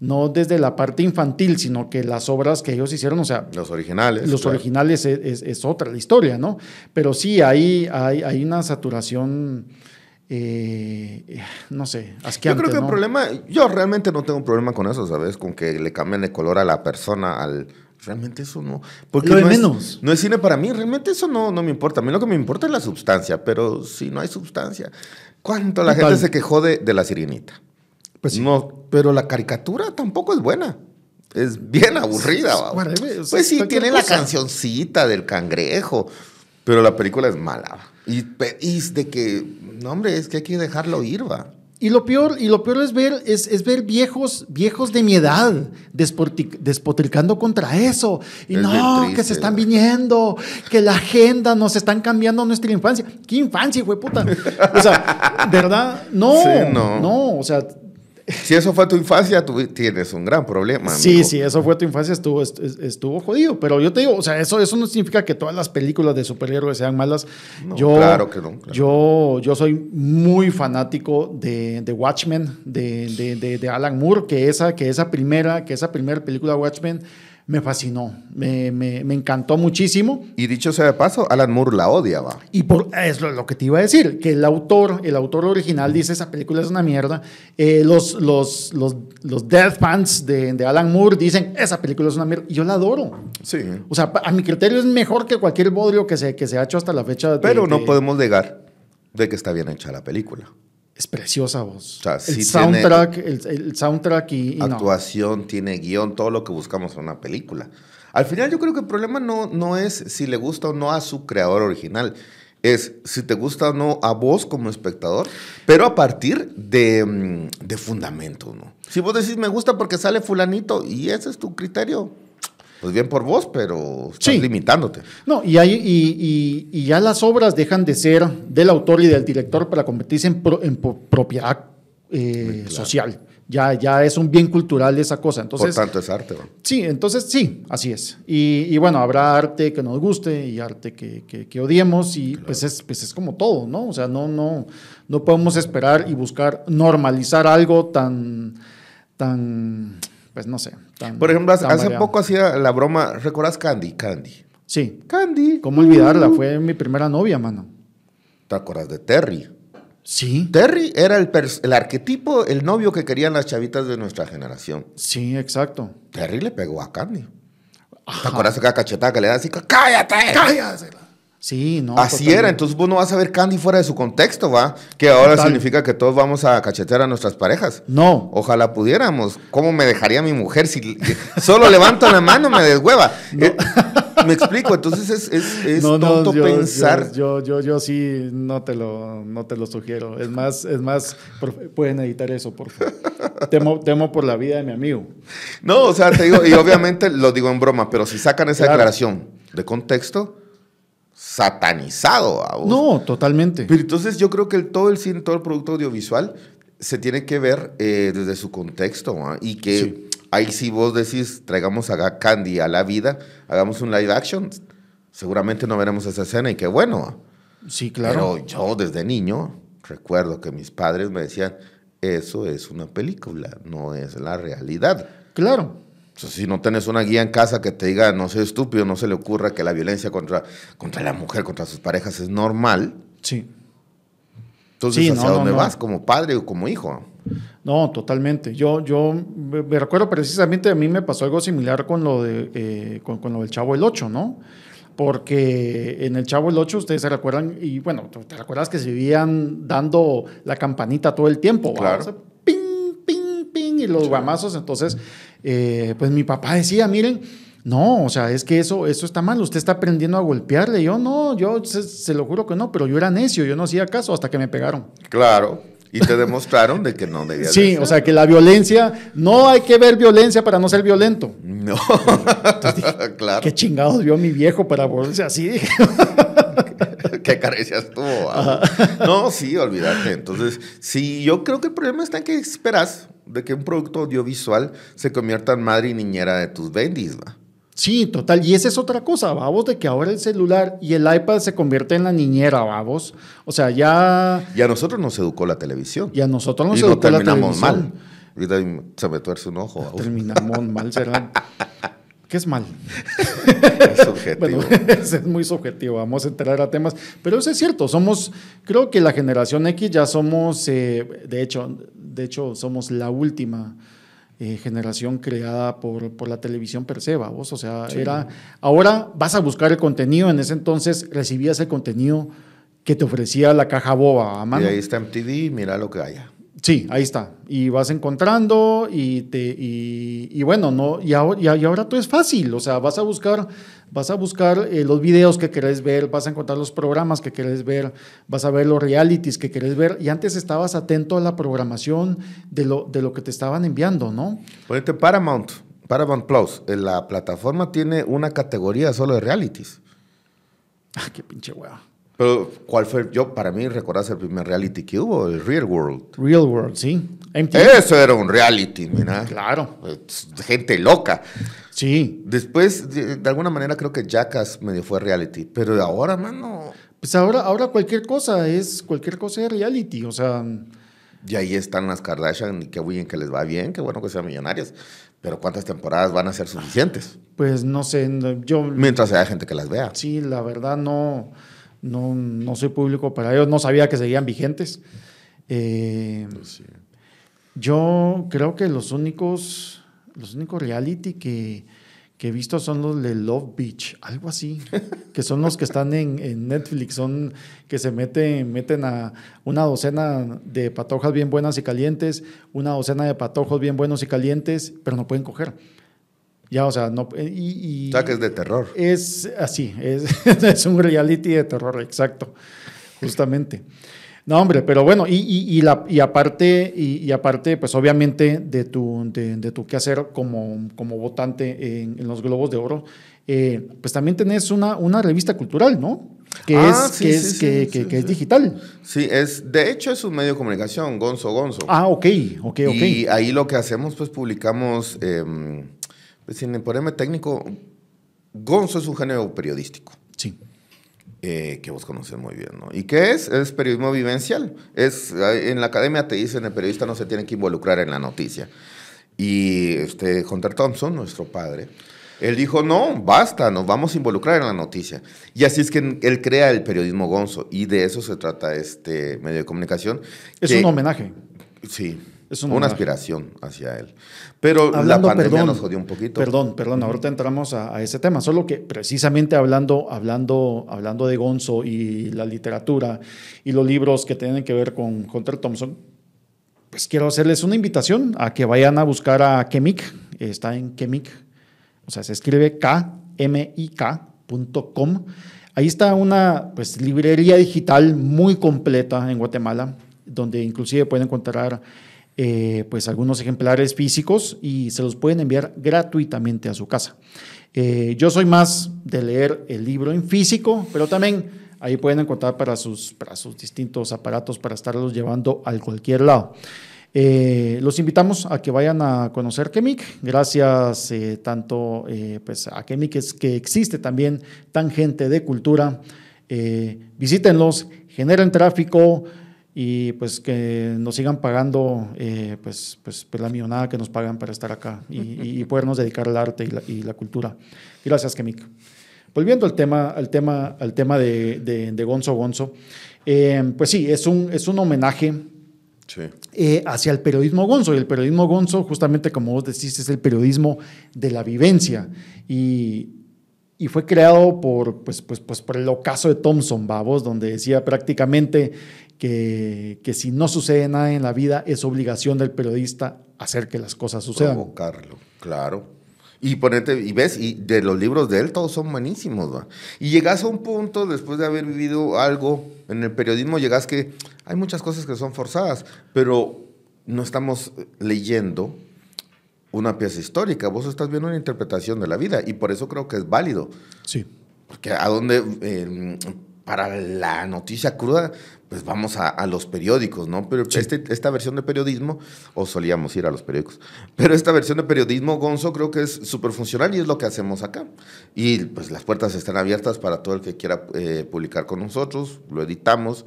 A: no desde la parte infantil, sino que las obras que ellos hicieron, o sea...
B: Los originales.
A: Los originales es, es, otra la historia, ¿no? Pero sí, hay, hay, hay una saturación eh, no sé,
B: asqueante, Yo creo que el problema, yo realmente no tengo un problema con eso, ¿sabes? Con que le cambien el color a la persona, al... Realmente eso no... Porque no
A: menos.
B: Es, no es cine para mí, realmente eso no, no me importa. A mí lo que me importa es la sustancia, pero si no hay sustancia... ¿Cuánto la gente se quejó de, de la sirenita? Pues No, pero la caricatura tampoco es buena. Es bien aburrida. pues sí, tiene la cancioncita del cangrejo, pero la película es mala. Y, y de que, no hombre, es que hay que dejarlo ir, va.
A: Y lo peor, y lo peor es ver, es, es ver viejos, viejos de mi edad despotricando contra eso. Y no, que se están viniendo, que la agenda nos están cambiando nuestra infancia. ¿Qué infancia, güey, puta? O sea, ¿verdad? No, no, no, o sea,
B: si eso fue tu infancia, tú tienes un gran problema.
A: Sí, sí, eso fue tu infancia, estuvo, estuvo jodido. Pero yo te digo, o sea, eso, eso no significa que todas las películas de superhéroes sean malas. yo, claro que no. Yo, yo soy muy fanático de, de Watchmen, de, de, de, Alan Moore, que esa, que esa primera, que esa primera película Watchmen me fascinó, me, me, me, encantó muchísimo.
B: Y dicho sea de paso, Alan Moore la odia, va.
A: Y por, es lo, que te iba a decir, que el autor, el autor original dice esa película es una mierda. Eh, los, los, los, los death fans de, de, Alan Moore dicen esa película es una mierda. Y yo la adoro.
B: Sí.
A: O sea, a mi criterio es mejor que cualquier bodrio que se, que se ha hecho hasta la fecha.
B: Pero no podemos negar de que está bien hecha la película
A: es preciosa voz. el, soundtrack, el, soundtrack y,
B: actuación, tiene guion, todo lo que buscamos en una película. Al final yo creo que el problema no, no es si le gusta o no a su creador original, es si te gusta o no a vos como espectador, pero a partir de, mm, de fundamento, ¿no? Si vos decís me gusta porque sale fulanito y ese es tu criterio, pues bien por vos, pero estás limitándote.
A: No, y, hay, y, y, ya las obras dejan de ser del autor y del director para convertirse en, en propiedad eh, social. Ya, ya es un bien cultural esa cosa. Entonces,
B: por tanto, es arte.
A: Sí, entonces sí, así es. Y, bueno, habrá arte que nos guste y arte que, que, odiemos y pues, es, pues es como todo, ¿no? O sea, no, no, no podemos esperar y buscar normalizar algo tan, tan pues no sé.
B: Por ejemplo, hace poco hacía la broma, ¿recuerdas Candy? Candy.
A: Sí.
B: Candy.
A: ¿Cómo olvidarla? Fue mi primera novia, mano.
B: ¿Te acuerdas de Terry?
A: Sí.
B: Terry era el, el arquetipo, el novio que querían las chavitas de nuestra generación.
A: Sí, exacto.
B: Terry le pegó a Candy. ¿Te acuerdas de cada cachetada que le da así? ¡Cállate! ¡Cállate!
A: Sí, no.
B: Así era, entonces vos no vas a ver Candy fuera de su contexto, ¿va? Que ahora significa que todos vamos a cachetear a nuestras parejas.
A: No.
B: Ojalá pudiéramos. ¿Cómo me dejaría mi mujer si solo levanto la mano me deshueva? Eh, me explico, entonces es, es, tonto pensar.
A: Yo, yo, yo, sí no te lo, no te lo sugiero. Es más, es más, pueden editar eso, por favor. Temo, temo por la vida de mi amigo.
B: No, o sea, te digo, y obviamente lo digo en broma, pero si sacan esa declaración de contexto satanizado.
A: No, totalmente.
B: Pero entonces yo creo que el, todo el cine, todo el producto audiovisual se tiene que ver eh, desde su contexto y que ahí si vos decís traigamos a Candy a la vida, hagamos un live action, seguramente no veremos esa escena y qué bueno.
A: Sí, claro.
B: Pero yo desde niño recuerdo que mis padres me decían, eso es una película, no es la realidad.
A: Claro
B: si no tienes una guía en casa que te diga, no sé, estúpido, no se le ocurra que la violencia contra, contra la mujer, contra sus parejas es normal.
A: Sí.
B: Entonces, ¿hacia dónde vas como padre o como hijo?
A: No, totalmente. Yo, yo me recuerdo precisamente, a mí me pasó algo similar con lo, de, eh, con, lo del Chavo el 8, ¿no? Porque en el Chavo el 8 ustedes se recuerdan, y bueno, te recuerdas que se vivían dando la campanita todo el tiempo,
B: claro.
A: ping, ping, ping, y los guamazos. Entonces, eh, pues mi papá decía, miren, no, o sea, es que eso, eso está mal, usted está aprendiendo a golpearle. Yo no, yo se, lo juro que no, pero yo era necio, yo no hacía caso hasta que me pegaron.
B: Claro. Y te demostraron de que no debía
A: Sí, o sea, que la violencia, no hay que ver violencia para no ser violento.
B: No, claro.
A: Qué chingados vio mi viejo para volverse así.
B: Qué caricias tuvo. No, sí, olvídate. Entonces, sí, yo creo que el problema está en que esperas de que un producto audiovisual se convierta en madre y niñera de tus bendis, ¿va?
A: Sí, total. Y esa es otra cosa, vamos, de que ahora el celular y el iPad se convierte en la niñera, vamos. O sea, ya...
B: Y a nosotros nos educó la televisión.
A: Y a nosotros nos educó la televisión.
B: mal. Ahorita se me tuerce un ojo.
A: Terminamos mal, será. ¿Qué es mal?
B: Es subjetivo.
A: es muy subjetivo, vamos a entrar a temas. Pero eso es cierto, somos, creo que la generación X ya somos, eh, de, hecho, de hecho, somos la última eh, generación creada por, por, la televisión per se, vos. O sea, era, ahora vas a buscar el contenido, en ese entonces recibías el contenido que te ofrecía la caja boba a
B: Y ahí está MTV, mira lo que haya.
A: Sí, ahí está. Y vas encontrando y te y, bueno, no y ahora, y ahora todo es fácil, o sea, vas a buscar vas a buscar eh, los videos que querés ver, vas a encontrar los programas que querés ver, vas a ver los realities que querés ver y antes estabas atento a la programación de lo de lo que te estaban enviando, ¿no?
B: Ponete Paramount, Paramount Plus, la plataforma tiene una categoría solo de realities.
A: Ah, qué pinche hueva.
B: Pero, ¿cuál fue? Yo, para mí, recordás el primer reality que hubo, el Real World.
A: Real World, sí.
B: Eso era un reality, mira.
A: Claro.
B: Gente loca.
A: Sí.
B: Después, de, alguna manera, creo que Jackass medio fue reality. Pero ahora, mano.
A: Pues ahora, ahora cualquier cosa es, cualquier cosa es reality. O sea.
B: Y ahí están las Kardashian y qué bien que les va bien, qué bueno que sean millonarias. Pero ¿cuántas temporadas van a ser suficientes?
A: Pues no sé, yo...
B: Mientras haya gente que las vea.
A: Sí, la verdad no, no, no soy público para ellos, no sabía que seguían vigentes. Eh, pues yo creo que los únicos, los únicos reality que, que he visto son los de Love Beach, algo así, que son los que están en, Netflix, son que se meten, meten a una docena de patojas bien buenas y calientes, una docena de patojos bien buenos y calientes, pero no pueden coger. Ya, o sea, no. Y,
B: o sea, que es de terror.
A: Es así, es, es un reality de terror, exacto, justamente. No, hombre, pero bueno, y, y, la, y aparte, y, aparte, pues obviamente de tu, de, de tu quehacer como, como votante en, los Globos de Oro, eh, pues también tenés una, una revista cultural, ¿no? Que ah, es, que, es, que, que, es digital.
B: Sí, es, de hecho es un medio de comunicación, Gonzo Gonzo.
A: Ah, ok, ok, ok.
B: Y ahí lo que hacemos, pues publicamos, eh, pues, sin el técnico, Gonzo es un género periodístico.
A: Sí.
B: Eh, que vos conoces muy bien, ¿no? ¿Y qué es? Es periodismo vivencial. Es, en la academia te dicen el periodista no se tiene que involucrar en la noticia. Y este, Hunter Thompson, nuestro padre, él dijo, no, basta, nos vamos a involucrar en la noticia. Y así es que él crea el periodismo gonzo y de eso se trata este medio de comunicación.
A: Es un homenaje.
B: Sí. Es una aspiración hacia él. Pero la pandemia nos jodió un poquito.
A: Perdón, perdón, ahorita entramos a, ese tema. Solo que precisamente hablando, hablando, hablando de Gonzo y la literatura y los libros que tienen que ver con Hunter Thompson, pues quiero hacerles una invitación a que vayan a buscar a Kemik. Está en Kemik, o sea, se escribe K-M-I-K.com. Ahí está una pues, librería digital muy completa en Guatemala, donde inclusive pueden encontrar eh, pues algunos ejemplares físicos y se los pueden enviar gratuitamente a su casa. Eh, yo soy más de leer el libro en físico, pero también ahí pueden encontrar para sus, para sus distintos aparatos para estarlos llevando a cualquier lado. Eh, los invitamos a que vayan a conocer Kemik, gracias tanto pues a Kemik es que existe también Tangente de Cultura. visítenlos, generen tráfico, y pues que nos sigan pagando eh, pues, pues, pues, la millonada que nos pagan para estar acá y, podernos dedicar al arte y la, cultura. Gracias, Kemik. Volviendo al tema, al tema, al tema de, de, Gonzo Gonzo, eh, pues sí, es un, es un homenaje eh, hacia el periodismo Gonzo. Y el periodismo Gonzo, justamente como vos decís, es el periodismo de la vivencia. Y, y fue creado por, pues, pues, pues por el ocaso de Thompson, babos, donde decía prácticamente que, que, si no sucede nada en la vida, es obligación del periodista hacer que las cosas sucedan.
B: Provocarlo, claro. Y ponerte, y ves, y de los libros de él todos son buenísimos, ¿va? Y llegas a un punto, después de haber vivido algo en el periodismo, llegas que hay muchas cosas que son forzadas, pero no estamos leyendo una pieza histórica, vos estás viendo una interpretación de la vida, y por eso creo que es válido.
A: Sí.
B: Porque a dónde, em, para la noticia cruda, pues vamos a, los periódicos, ¿no? Pero este, esta versión de periodismo, o solíamos ir a los periódicos, pero esta versión de periodismo, Gonzo, creo que es súper funcional y es lo que hacemos acá. Y pues las puertas están abiertas para todo el que quiera eh, publicar con nosotros, lo editamos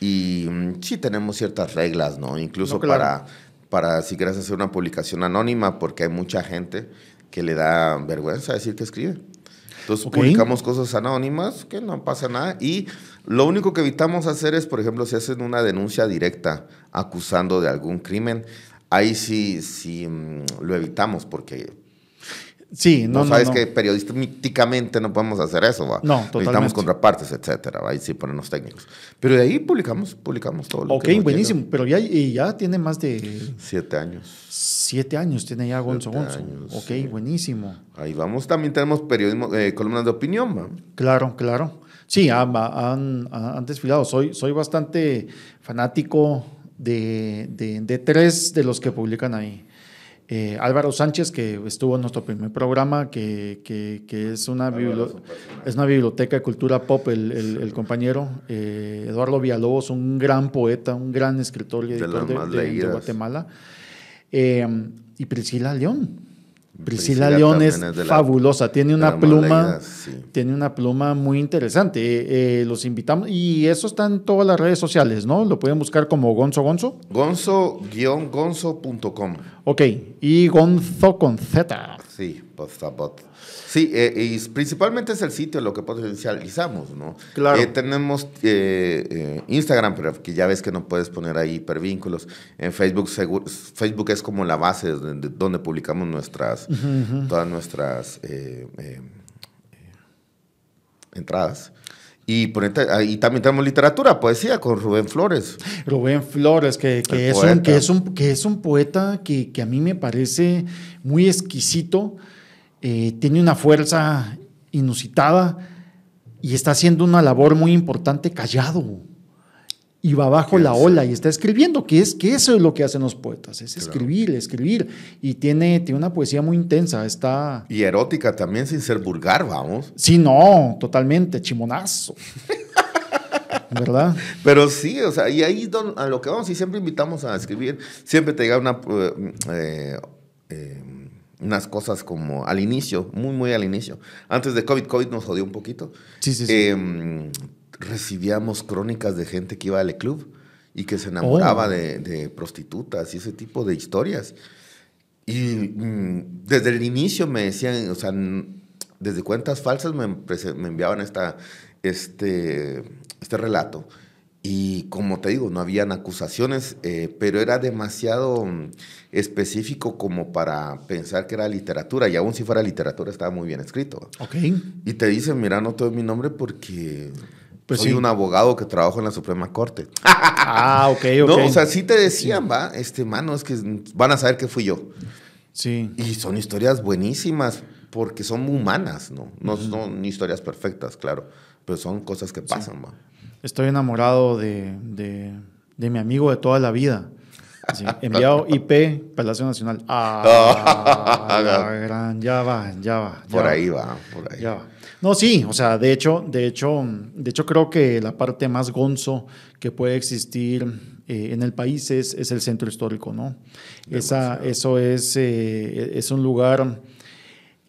B: y mm, sí tenemos ciertas reglas, ¿no? Incluso para, para si quieres hacer una publicación anónima, porque hay mucha gente que le da vergüenza decir que escribe. Entonces publicamos cosas anónimas, que no pasa nada. Y lo único que evitamos hacer es, por ejemplo, si hacen una denuncia directa acusando de algún crimen, ahí sí, sí mm, lo evitamos porque...
A: Sí,
B: no, no sabes que periodísticamente no podemos hacer eso, ¿va?
A: No, totalmente.
B: Necesitamos contrapartes, etcétera, ahí sí ponernos técnicos. Pero de ahí publicamos, publicamos todo lo
A: Ok, buenísimo, pero ya, ya tiene más de...
B: Siete años.
A: Siete años tiene ya Gonzo Gonzo. ok, buenísimo.
B: Ahí vamos, también tenemos periodismo, eh, columnas de opinión, ¿va?
A: Claro, claro. Sí, han, han, desfilado. Soy, soy bastante fanático de, de, tres de los que publican ahí. Eh, Álvaro Sánchez, que estuvo en nuestro primer programa, que, que, es, una es una biblioteca de cultura pop, el, el, compañero. Eh, Eduardo Villalobos, un gran poeta, un gran escritor y editor de, de, Guatemala. Eh, y Priscila León Priscila, León es, fabulosa, tiene una pluma, tiene una pluma muy interesante. Eh, los invitamos y eso está en todas las redes sociales, ¿no? Lo pueden buscar como Gonzo Gonzo.
B: Gonzo-gonzo.com.
A: Ok, y Gonzo con Z.
B: Sí, Sí, eh, y principalmente es el sitio lo que potencializamos, ¿no? Claro. Eh, tenemos eh, Instagram, pero que ya ves que no puedes poner ahí hipervínculos. En Facebook, Facebook es como la base donde publicamos nuestras, todas nuestras entradas. Y ahí también tenemos literatura, poesía con Rubén Flores.
A: Rubén Flores, que, que, es, un, que, es, un, que es un poeta que, que a mí me parece muy exquisito eh, tiene una fuerza inusitada y está haciendo una labor muy importante callado. Y va bajo la ola y está escribiendo, que, es, que eso es lo que hacen los poetas, es escribir, escribir. Y tiene, tiene una poesía muy intensa. Está...
B: Y erótica también, sin ser vulgar, vamos.
A: Sí, no, totalmente, chimonazo. ¿verdad?
B: Pero sí, o sea, y ahí a lo que vamos y siempre invitamos a escribir, siempre te llega una eh, eh, unas cosas como al inicio, muy, muy al inicio. Antes de COVID, COVID nos jodió un poquito.
A: Sí, sí,
B: sí. Em, recibíamos crónicas de gente que iba al club y que se enamoraba oh. de, prostitutas y ese tipo de historias. Y mm, desde el inicio me decían, o sea, desde cuentas falsas me, me enviaban esta, este, este relato y como te digo, no habían acusaciones, eh, pero era demasiado mm, específico como para pensar que era literatura. Y aún si fuera literatura, estaba muy bien escrito.
A: Ok.
B: Y te dicen, mira, no todo mi nombre porque pues soy un abogado que trabajo en la Suprema Corte.
A: ah, ok, ok.
B: No, o sea, sí te decían, va, este, mano, es que van a saber que fui yo.
A: Sí.
B: Y son historias buenísimas porque son humanas, ¿no? No son historias perfectas, claro, pero son cosas que pasan, va.
A: Estoy enamorado de, de, mi amigo de toda la vida. enviado IP, Palacio Nacional. Ah, gran, ya va, ya va.
B: por ahí va, por ahí.
A: Ya va. No, sí, o sea, de hecho, de hecho, de hecho creo que la parte más gonzo que puede existir eh, en el país es, es, el centro histórico, ¿no? Esa, eso es, eh, es un lugar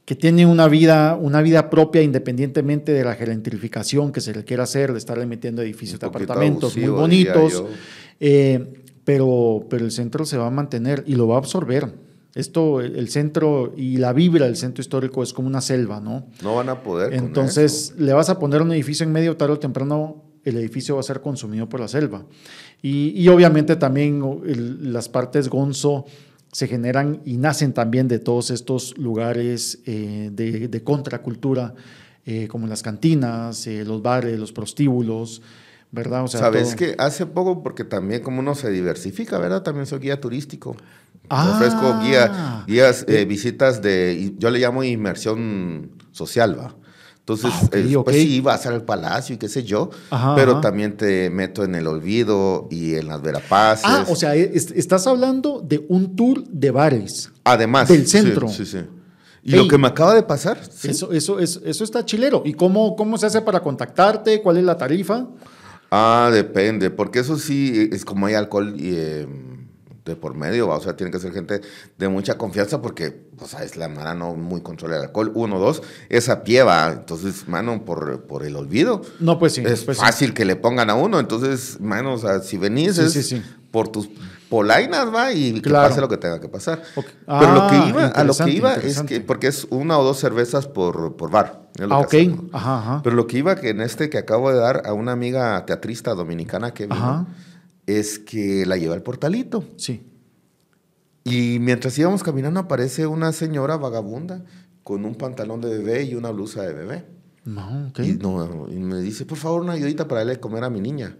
A: que tiene una vida, una vida propia independientemente de la gentrificación que se le quiera hacer, de estarle metiendo edificios de apartamentos muy bonitos, eh, pero, pero el centro se va a mantener y lo va a absorber. Esto, el, centro y la vibra del centro histórico es como una selva, ¿no?
B: No van a poder.
A: Entonces, le vas a poner un edificio en medio, tarde o temprano el edificio va a ser consumido por la selva. Y, y obviamente también las partes gonzo se generan y nacen también de todos estos lugares eh, de, contracultura, eh, como las cantinas, eh, los bares, los prostíbulos, ¿verdad?
B: O sea, Sabes que hace poco, porque también como uno se diversifica, ¿verdad? También soy guía turístico. Ah, Ofrezco guía, guías, visitas de, yo le llamo inmersión social, ¿va? Entonces, ah, eh, pues sí, vas al palacio y qué sé yo, pero también te meto en el olvido y en las verapaces.
A: Ah, o sea, estás hablando de un tour de bares.
B: Además.
A: Del centro.
B: Sí, sí. Y lo que me acaba de pasar.
A: Eso, eso, eso, eso está chilero. ¿Y cómo, cómo se hace para contactarte? ¿Cuál es la tarifa?
B: Ah, depende, porque eso sí, es como hay alcohol y... Em, de por medio, o sea, tiene que ser gente de mucha confianza porque, o sea, es la mano no muy controla el alcohol. Uno, dos, esa pie va, entonces, mano, por, por el olvido.
A: No, pues sí.
B: Es
A: pues
B: fácil que le pongan a uno, entonces, mano, o sea, si venís es por tus polainas, va, y que pase lo que tenga que pasar. Pero lo que ah, iba, a lo que iba es que, porque es una o dos cervezas por, por bar.
A: ah, ok. Ajá, ajá.
B: Pero lo que iba que en este que acabo de dar a una amiga teatrista dominicana que vino, es que la lleva al portalito.
A: Sí.
B: Y mientras íbamos caminando aparece una señora vagabunda con un pantalón de bebé y una blusa de bebé.
A: No, ok.
B: Y, me dice, por favor, una ayudita para darle de comer a mi niña.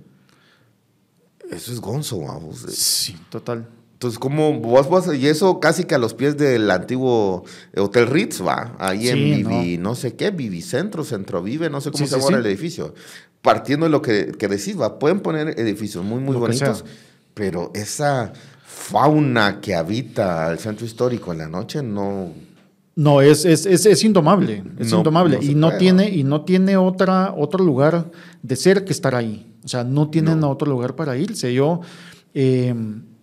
B: Eso es gonzo, vamos.
A: Sí, total.
B: Entonces, como vos, vos, y eso casi que a los pies del antiguo Hotel Ritz, va, ahí en Vivi, no. sé qué, Vivicentro, Centro Vive, no sé cómo se llama el edificio partiendo de lo que, que decís, va, pueden poner edificios muy, muy bonitos, pero esa fauna que habita el centro histórico en la noche no...
A: No, es, es, es, indomable, es indomable. y, no tiene, y no tiene otra, otro lugar de ser que estar ahí. O sea, no tienen otro lugar para irse. Yo, eh,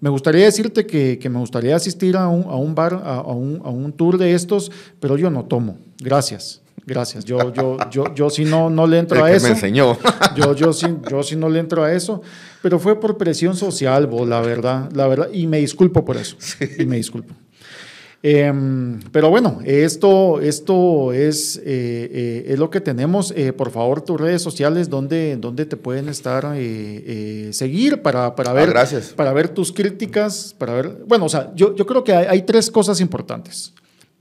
A: me gustaría decirte que, me gustaría asistir a un, a un bar, a, un, a, un, tour de estos, pero yo no tomo. Gracias. Gracias. Yo, yo, yo, yo sí no, no le entro a eso.
B: me enseñó.
A: Yo, yo, sí, yo sí no le entro a eso. Pero fue por presión social, vos, la verdad. La verdad. Y me disculpo por eso. Y me disculpo. Em, pero bueno, esto, esto es, eh, eh, es lo que tenemos. Eh, por favor, tus redes sociales, donde, donde te pueden estar, seguir para, para, ah, ver, para ver tus críticas, para ver, bueno, o sea, yo, yo creo que hay, tres cosas importantes.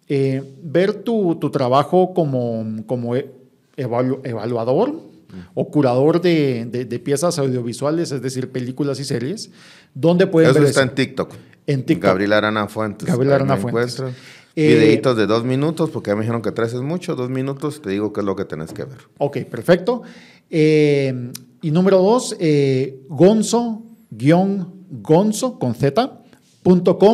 A: Ver tu, tu, trabajo como, como evaluador o curador de, de, piezas audiovisuales, es decir, películas y series, ¿dónde pueden
B: Eso está en TikTok
A: en TikTok.
B: Gabriel Arana Fuentes.
A: Gabriel Arana Fuentes.
B: Eh, Videitos de dos minutos, porque ya me dijeron que tres es mucho, dos minutos, te digo qué es lo que tenés que ver.
A: Ok, perfecto. Eh, y número dos, eh, gonzo, gonzo, con z,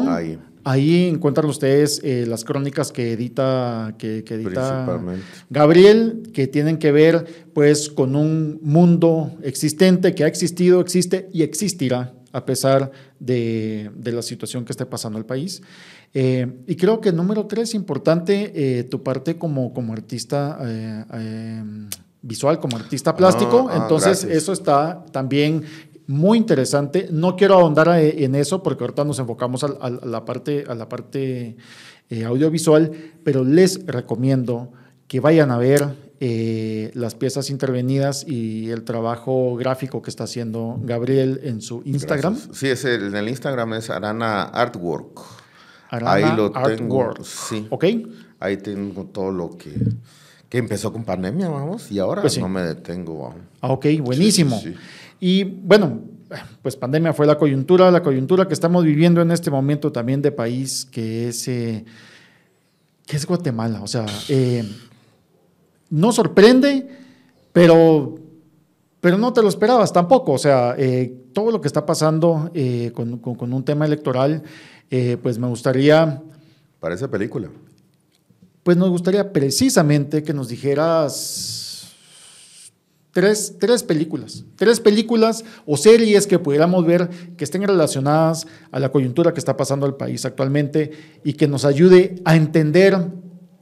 A: Ahí. Ahí encuentran ustedes eh, las crónicas que edita, que, edita Gabriel, que tienen que ver pues con un mundo existente, que ha existido, existe y existirá a pesar de, la situación que esté pasando el país. Eh, y creo que número tres, importante, eh, tu parte como, como artista visual, como artista plástico. Ah, ah, Entonces, eso está también muy interesante. No quiero ahondar en eso porque ahorita nos enfocamos a, la parte, a la parte audiovisual, pero les recomiendo que vayan a ver eh, las piezas intervenidas y el trabajo gráfico que está haciendo Gabriel en su Instagram.
B: Sí, es en el Instagram es Arana Artwork.
A: Arana Ahí lo tengo.
B: Sí.
A: Ok.
B: Ahí tengo todo lo que, que empezó con pandemia, vamos, y ahora pues no me detengo.
A: Ah, ok, buenísimo. Y bueno, pues pandemia fue la coyuntura, la coyuntura que estamos viviendo en este momento también de país que es, eh, que es Guatemala. O sea, eh, no sorprende, pero, pero no te lo esperabas tampoco. O sea, eh, todo lo que está pasando eh, con, un tema electoral, pues me gustaría...
B: Parece película.
A: Pues nos gustaría precisamente que nos dijeras tres, tres películas, tres películas o series que pudiéramos ver que estén relacionadas a la coyuntura que está pasando al país actualmente y que nos ayude a entender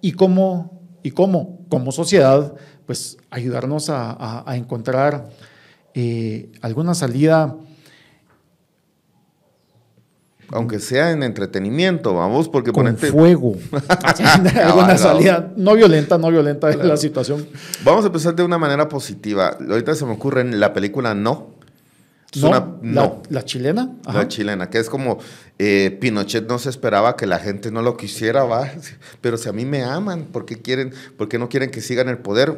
A: y cómo y cómo, como sociedad, pues ayudarnos a, encontrar eh, alguna salida.
B: Aunque sea en entretenimiento, vamos, porque
A: con fuego. alguna salida no violenta, no violenta de la situación.
B: Vamos a empezar de una manera positiva. Ahorita se me ocurre en la película No,
A: no, La, chilena.
B: La chilena, que es como eh, Pinochet no se esperaba que la gente no lo quisiera, va. Pero si a mí me aman, ¿por qué, quieren, por qué no quieren que sigan el poder?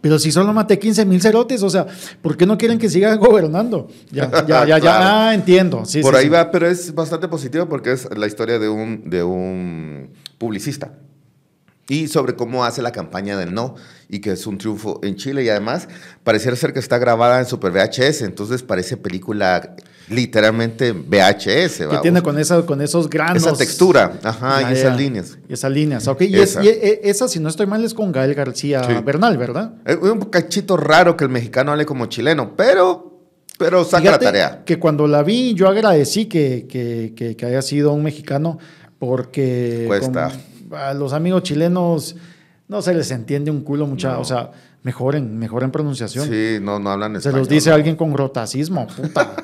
A: Pero si solo maté 15 mil cerotes, o sea, ¿por qué no quieren que sigan gobernando? Ya, ya, ya, ya, ah, entiendo.
B: Sí, Por ahí va, pero es bastante positivo porque es la historia de un, de un publicista y sobre cómo hace la campaña del no y que es un triunfo en Chile y además pareciera ser que está grabada en Super VHS, entonces parece película literalmente VHS.
A: Que tiene con, esa, con esos granos.
B: Esa textura, ajá, y esas líneas.
A: esas líneas, ok. Y, esa. si no estoy mal, es con Gael García Bernal, ¿verdad?
B: Es un cachito raro que el mexicano hable como chileno, pero... Pero saca la tarea.
A: Que cuando la vi, yo agradecí que, que, que, haya sido un mexicano, porque.
B: Cuesta
A: a los amigos chilenos no se les entiende un culo mucha, o sea, mejoren, mejoren pronunciación.
B: Sí, no, no hablan
A: español. Se los dice alguien con rotacismo, puta.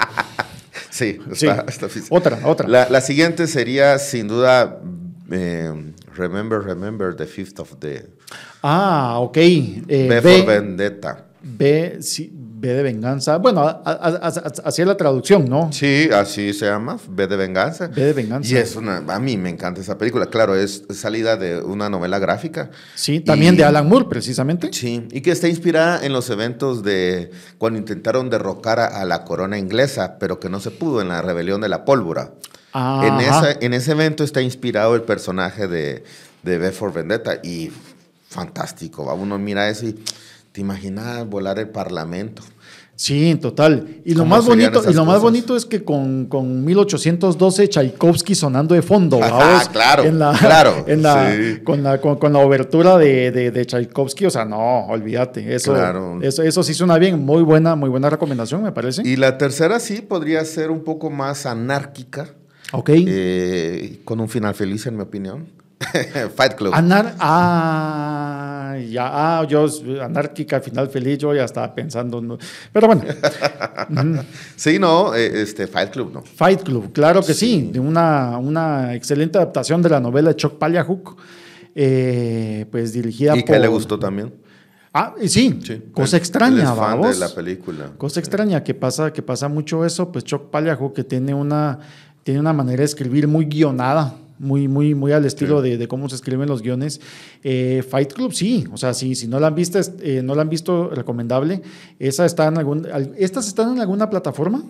B: sí, está,
A: Otra, otra.
B: La, siguiente sería, sin duda, eh, Remember, Remember the Fifth of the...
A: Ah, ok.
B: Eh, for Vendetta.
A: B, sí, B de venganza. Bueno, así es la traducción, ¿no?
B: Sí, así se llama, B de venganza.
A: B de venganza.
B: Y es una, a mí me encanta esa película. Claro, es salida de una novela gráfica.
A: Sí, también de Alan Moore, precisamente.
B: Sí, y que está inspirada en los eventos de cuando intentaron derrocar a, la corona inglesa, pero que no se pudo en la rebelión de la pólvora. En, esa, en ese evento está inspirado el personaje de, de B for Vendetta y fantástico. Uno mira eso y te imaginas volar el parlamento.
A: Sí, total. Y lo más bonito, y lo más bonito es que con, con 1812 Tchaikovsky sonando de fondo,
B: ah, claro,
A: en la,
B: claro,
A: en la, con, la, con, la obertura de, de, Tchaikovsky, o sea, no, olvídate, eso, eso, eso sí suena bien, muy buena, muy buena recomendación, me parece.
B: Y la tercera sí podría ser un poco más anárquica,
A: ok,
B: eh, con un final feliz, en mi opinión. Fight Club.
A: Anar ah, ya, ah, yo anárquica, final feliz, yo ya estaba pensando. Pero bueno.
B: sí, no, eh, este, Fight Club, ¿no?
A: Fight Club, claro que sí. de una, una excelente adaptación de la novela de Chuck Palahniuk, eh, pues dirigida
B: ¿Y por... que le gustó también?
A: Ah, sí, cosa extraña, vamos.
B: de la película.
A: Cosa extraña que pasa, que pasa mucho eso, pues Chuck Palahniuk que tiene una, tiene una manera de escribir muy guionada muy, muy, muy al estilo de, cómo se escriben los guiones. Eh, Fight Club, sí, o sea, sí, si no la han visto, eh, no la han visto, recomendable. Esa está en algún, ¿Estas están en alguna plataforma?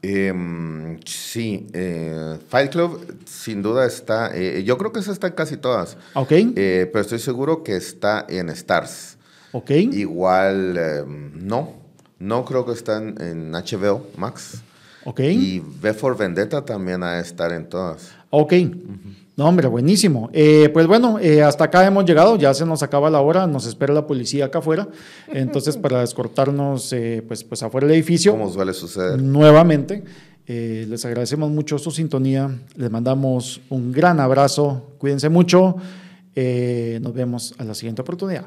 B: Em, sí, eh, Fight Club sin duda está, yo creo que esa está en casi todas.
A: Ok.
B: pero estoy seguro que está en Stars.
A: Ok.
B: Igual, no, no creo que está en, HBO Max.
A: Ok.
B: Y V for Vendetta también ha de estar en todas.
A: Ok. No, hombre, buenísimo. Eh, pues bueno, eh, hasta acá hemos llegado, ya se nos acaba la hora, nos espera la policía acá afuera. Entonces, para escortarnos eh, pues, pues afuera del edificio.
B: Como suele suceder.
A: Nuevamente, les agradecemos mucho su sintonía, les mandamos un gran abrazo, cuídense mucho, nos vemos a la siguiente oportunidad.